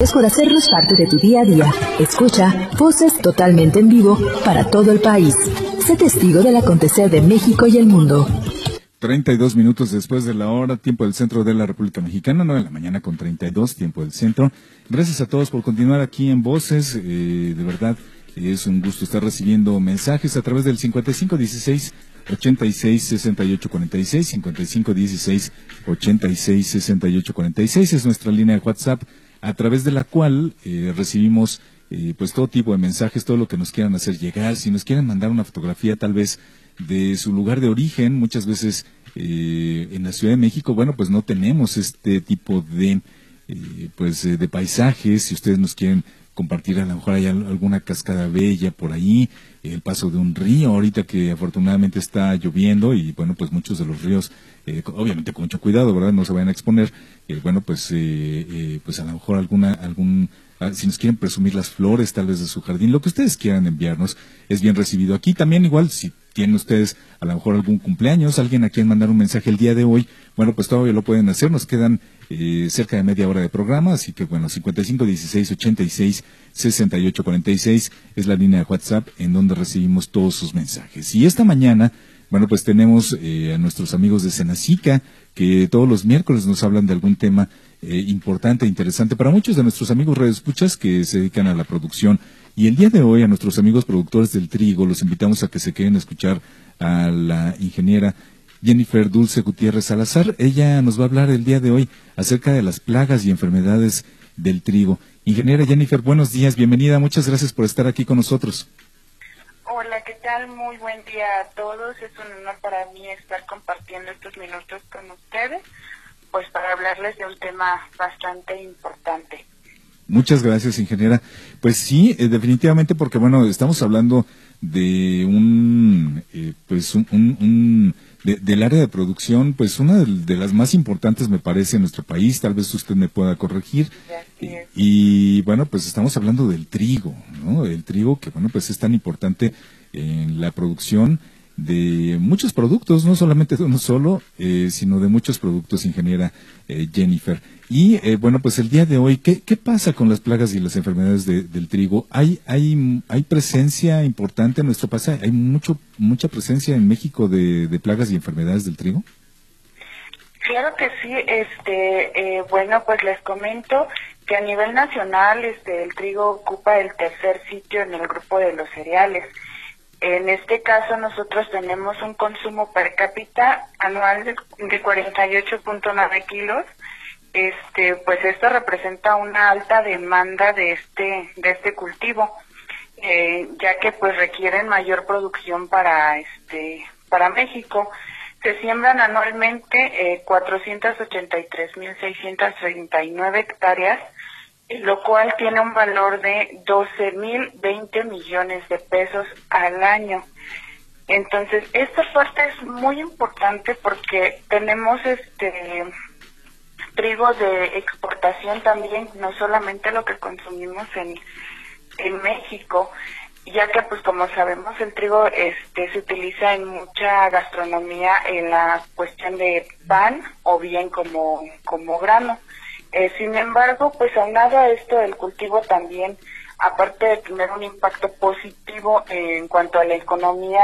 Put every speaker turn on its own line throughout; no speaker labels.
Es por hacernos parte de tu día a día. Escucha voces totalmente en vivo para todo el país. Sé testigo del acontecer de México y el mundo.
32 minutos después de la hora, tiempo del centro de la República Mexicana, 9 de la mañana con 32, tiempo del centro. Gracias a todos por continuar aquí en Voces. Eh, de verdad, es un gusto estar recibiendo mensajes a través del 5516 86 68 46, 5516 86 68 46 es nuestra línea de WhatsApp a través de la cual eh, recibimos eh, pues todo tipo de mensajes, todo lo que nos quieran hacer llegar, si nos quieren mandar una fotografía tal vez de su lugar de origen, muchas veces eh, en la Ciudad de México, bueno, pues no tenemos este tipo de pues de paisajes, si ustedes nos quieren compartir a lo mejor hay alguna cascada bella por ahí, el paso de un río ahorita que afortunadamente está lloviendo y bueno pues muchos de los ríos eh, obviamente con mucho cuidado verdad no se vayan a exponer eh, bueno pues eh, pues a lo mejor alguna algún ah, si nos quieren presumir las flores tal vez de su jardín lo que ustedes quieran enviarnos es bien recibido aquí. También igual si tienen ustedes a lo mejor algún cumpleaños alguien a quien mandar un mensaje el día de hoy bueno pues todavía lo pueden hacer nos quedan eh, cerca de media hora de programa, así que bueno, 55 16 86 68 46 es la línea de WhatsApp en donde recibimos todos sus mensajes. Y esta mañana, bueno, pues tenemos eh, a nuestros amigos de Senacica que todos los miércoles nos hablan de algún tema eh, importante interesante para muchos de nuestros amigos radioescuchas que se dedican a la producción. Y el día de hoy a nuestros amigos productores del trigo los invitamos a que se queden a escuchar a la ingeniera Jennifer Dulce Gutiérrez Salazar. Ella nos va a hablar el día de hoy acerca de las plagas y enfermedades del trigo. Ingeniera Jennifer, buenos días, bienvenida, muchas gracias por estar aquí con nosotros.
Hola, ¿qué tal? Muy buen día a todos. Es un honor para mí estar compartiendo estos minutos con ustedes, pues para hablarles de un tema bastante importante.
Muchas gracias, ingeniera. Pues sí, eh, definitivamente, porque bueno, estamos hablando de un, eh, pues un del área de producción, pues una de, las más importantes me parece en nuestro país, tal vez usted me pueda corregir. Y, bueno, pues estamos hablando del trigo, ¿no? El trigo que bueno, pues es tan importante en la producción de muchos productos, no solamente de uno solo, eh, sino de muchos productos, ingeniera eh, Jennifer. Y eh, bueno, pues el día de hoy, ¿qué, ¿qué, pasa con las plagas y las enfermedades del trigo? ¿Hay, hay, ¿Hay presencia importante en nuestro país? ¿Hay mucho, mucha presencia en México de, de plagas y enfermedades del trigo?
Claro que sí, este, bueno, pues les comento que a nivel nacional este, el trigo ocupa el tercer sitio en el grupo de los cereales. En este caso nosotros tenemos un consumo per cápita anual de, 48.9 kilos. Este, pues esto representa una alta demanda de este de este cultivo, eh, ya que pues requieren mayor producción para este para México. Se siembran anualmente eh, 483.639 hectáreas lo cual tiene un valor de 12 mil 20 millones de pesos al año. Entonces, esta parte es muy importante porque tenemos este trigo de exportación también, no solamente lo que consumimos en, en México, ya que pues como sabemos el trigo este se utiliza en mucha gastronomía en la cuestión de pan o bien como como grano. Eh, sin embargo, pues aunado a esto, el cultivo también, aparte de tener un impacto positivo en cuanto a la economía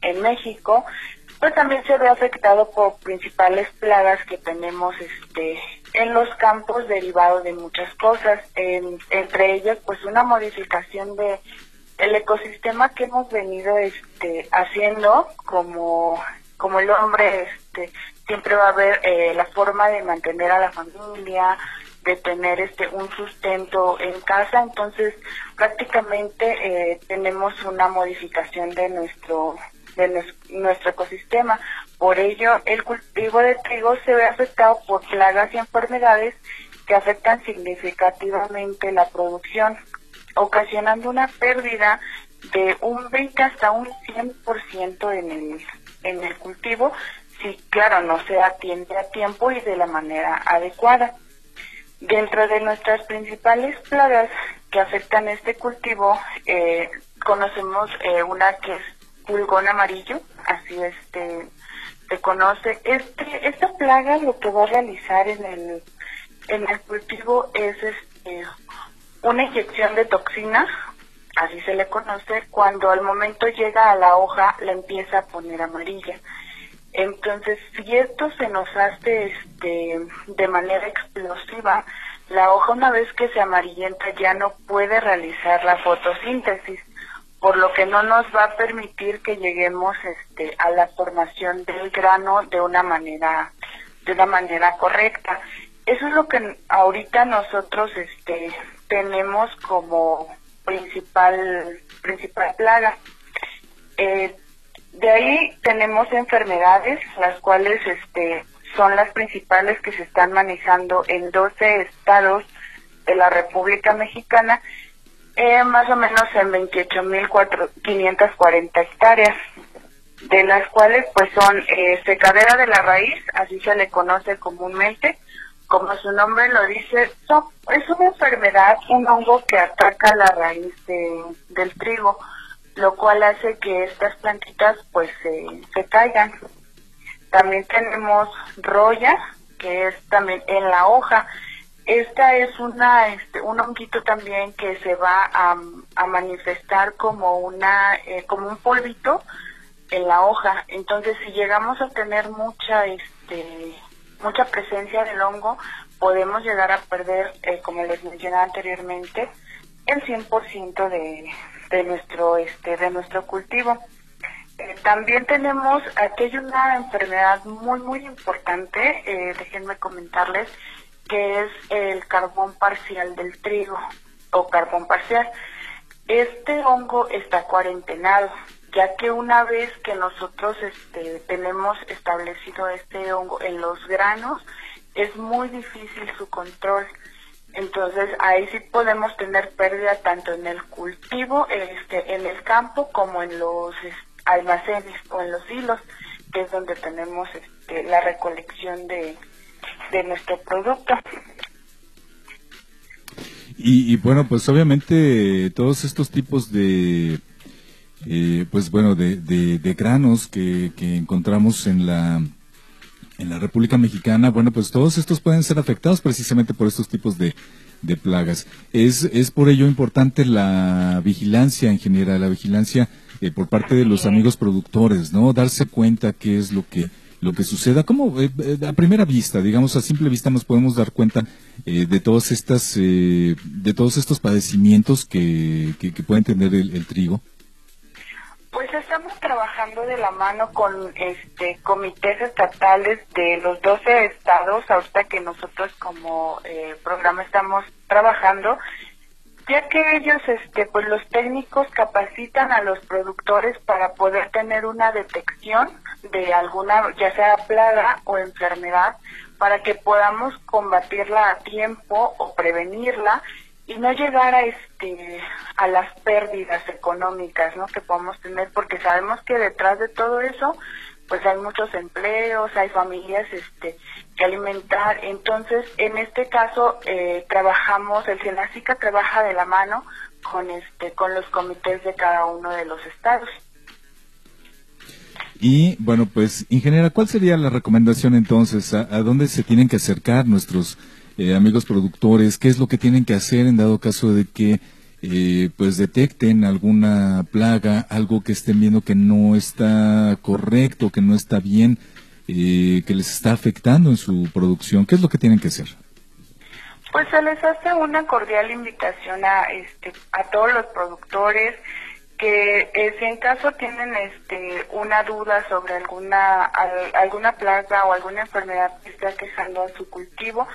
en México, pues también se ve afectado por principales plagas que tenemos este en los campos derivados de muchas cosas, entre ellas pues una modificación de el ecosistema que hemos venido este haciendo como como el hombre este siempre va a haber eh, la forma de mantener a la familia, de tener este un sustento en casa, entonces prácticamente eh, tenemos una modificación de nuestro de nuestro ecosistema. Por ello, el cultivo de trigo se ve afectado por plagas y enfermedades que afectan significativamente la producción, ocasionando una pérdida de un 20 hasta un 100% en el en el cultivo si, claro, no se atiende a tiempo y de la manera adecuada. Dentro de nuestras principales plagas que afectan este cultivo, eh, conocemos eh, una que es pulgón amarillo, así este se conoce. Este, esta plaga lo que va a realizar en el, en el cultivo es este, una inyección de toxina, así se le conoce, cuando al momento llega a la hoja la empieza a poner amarilla. Entonces, si esto se nos hace este, de manera explosiva, la hoja una vez que se amarillenta ya no puede realizar la fotosíntesis, por lo que no nos va a permitir que lleguemos este, a la formación del grano de una manera de una manera correcta. Eso es lo que ahorita nosotros este, tenemos como principal principal plaga. Eh, de ahí tenemos enfermedades, las cuales este, son las principales que se están manejando en 12 estados de la República Mexicana, eh, más o menos en 28.540 hectáreas, de las cuales pues son eh, secadera de la raíz, así se le conoce comúnmente, como su nombre lo dice, es una enfermedad, un hongo que ataca la raíz del trigo lo cual hace que estas plantitas pues se caigan. También tenemos roya, que es también en la hoja. Esta es una este, un honguito también que se va a, manifestar como una eh, como un polvito en la hoja. Entonces, si llegamos a tener mucha este mucha presencia del hongo, podemos llegar a perder, eh, como les mencionaba anteriormente, el 100% de, de nuestro este de nuestro cultivo. Eh, también tenemos aquí una enfermedad muy muy importante, eh, déjenme comentarles que es el carbón parcial del trigo o carbón parcial. Este hongo está cuarentenado, ya que una vez que nosotros este, tenemos establecido este hongo en los granos, es muy difícil su control. Entonces ahí sí podemos tener pérdida tanto en el cultivo, este, en el campo, como en los almacenes o en los hilos, que es donde tenemos este, la recolección de, de nuestro producto.
Y, bueno, pues obviamente todos estos tipos de, eh, pues bueno, de, de, granos que, que encontramos en la en la República Mexicana, bueno, pues todos estos pueden ser afectados precisamente por estos tipos de, de plagas. Es, es por ello importante la vigilancia en general, la vigilancia eh, por parte de los amigos productores, ¿no? Darse cuenta qué es lo que lo que suceda, como eh, eh, a primera vista, digamos a simple vista nos podemos dar cuenta de todas estas, de todos estos padecimientos que, que, pueden tener el trigo.
Estamos trabajando de la mano con este comités estatales de los 12 estados, ahorita que nosotros como eh, programa estamos trabajando, ya que ellos, este, pues los técnicos capacitan a los productores para poder tener una detección de alguna, ya sea plaga o enfermedad, para que podamos combatirla a tiempo o prevenirla y no llegar a este a las pérdidas económicas ¿no? que podemos tener porque sabemos que detrás de todo eso pues hay muchos empleos hay familias este que alimentar. Entonces en este caso eh, trabajamos el Senacica trabaja de la mano con este con los comités de cada uno de los estados.
Y bueno pues ingeniera cuál sería la recomendación entonces a dónde se tienen que acercar nuestros eh, amigos productores, qué es lo que tienen que hacer en dado caso de que eh, pues detecten alguna plaga, algo que estén viendo que no está correcto, que no está bien, eh, que les está afectando en su producción, ¿qué es lo que tienen que hacer?
Pues se les hace una cordial invitación a este a todos los productores que si en caso tienen este una duda sobre alguna alguna plaga o alguna enfermedad que está quejando a su cultivo,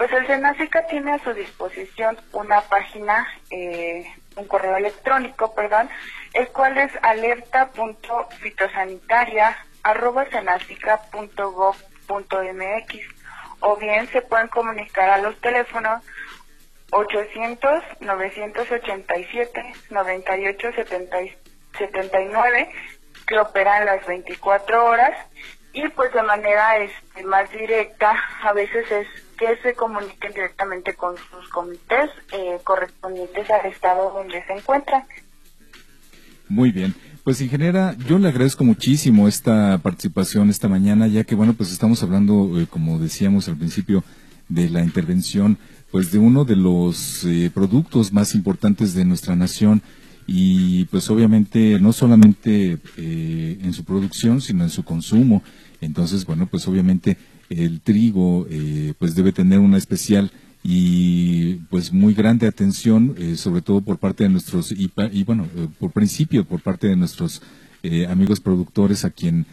pues el Senacica tiene a su disposición una página, eh, un correo electrónico, perdón, el cual es alerta.fitosanitaria.gov.mx o bien se pueden comunicar a los teléfonos 800-987-9879 que operan las 24 horas y pues de manera este, más directa a veces es que se comuniquen directamente con sus comités eh, correspondientes al estado donde se encuentran.
Muy bien. Pues ingeniera, yo le agradezco muchísimo esta participación esta mañana, ya que bueno, pues estamos hablando, eh, como decíamos al principio de la intervención, pues de uno de los eh, productos más importantes de nuestra nación y pues obviamente no solamente eh, en su producción sino en su consumo. Entonces bueno pues obviamente el trigo eh, pues debe tener una especial y pues muy grande atención sobre todo por parte de nuestros y, y bueno por principio por parte de nuestros amigos productores a quien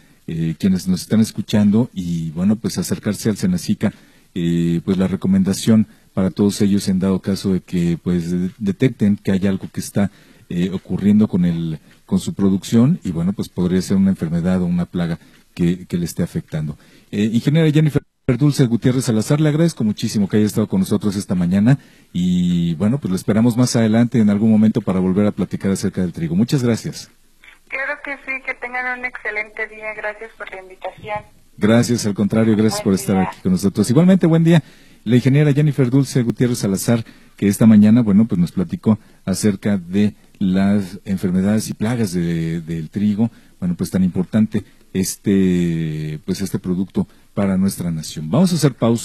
quienes nos están escuchando. Y bueno pues acercarse al Senacica pues la recomendación para todos ellos en dado caso de que pues detecten que hay algo que está eh, ocurriendo con el con su producción y bueno pues podría ser una enfermedad o una plaga que, le esté afectando. Eh, ingeniera Jennifer Dulce Gutiérrez Salazar, le agradezco muchísimo que haya estado con nosotros esta mañana y bueno pues lo esperamos más adelante en algún momento para volver a platicar acerca del trigo. Muchas gracias.
Claro que sí, que tengan un excelente día. Gracias por la invitación.
Gracias, al contrario, gracias por estar aquí con nosotros. Igualmente, buen día la ingeniera Jennifer Dulce Gutiérrez Salazar, que esta mañana, bueno, pues nos platicó acerca de las enfermedades y plagas del trigo, bueno, pues tan importante este, pues este producto para nuestra nación. Vamos a hacer pausa.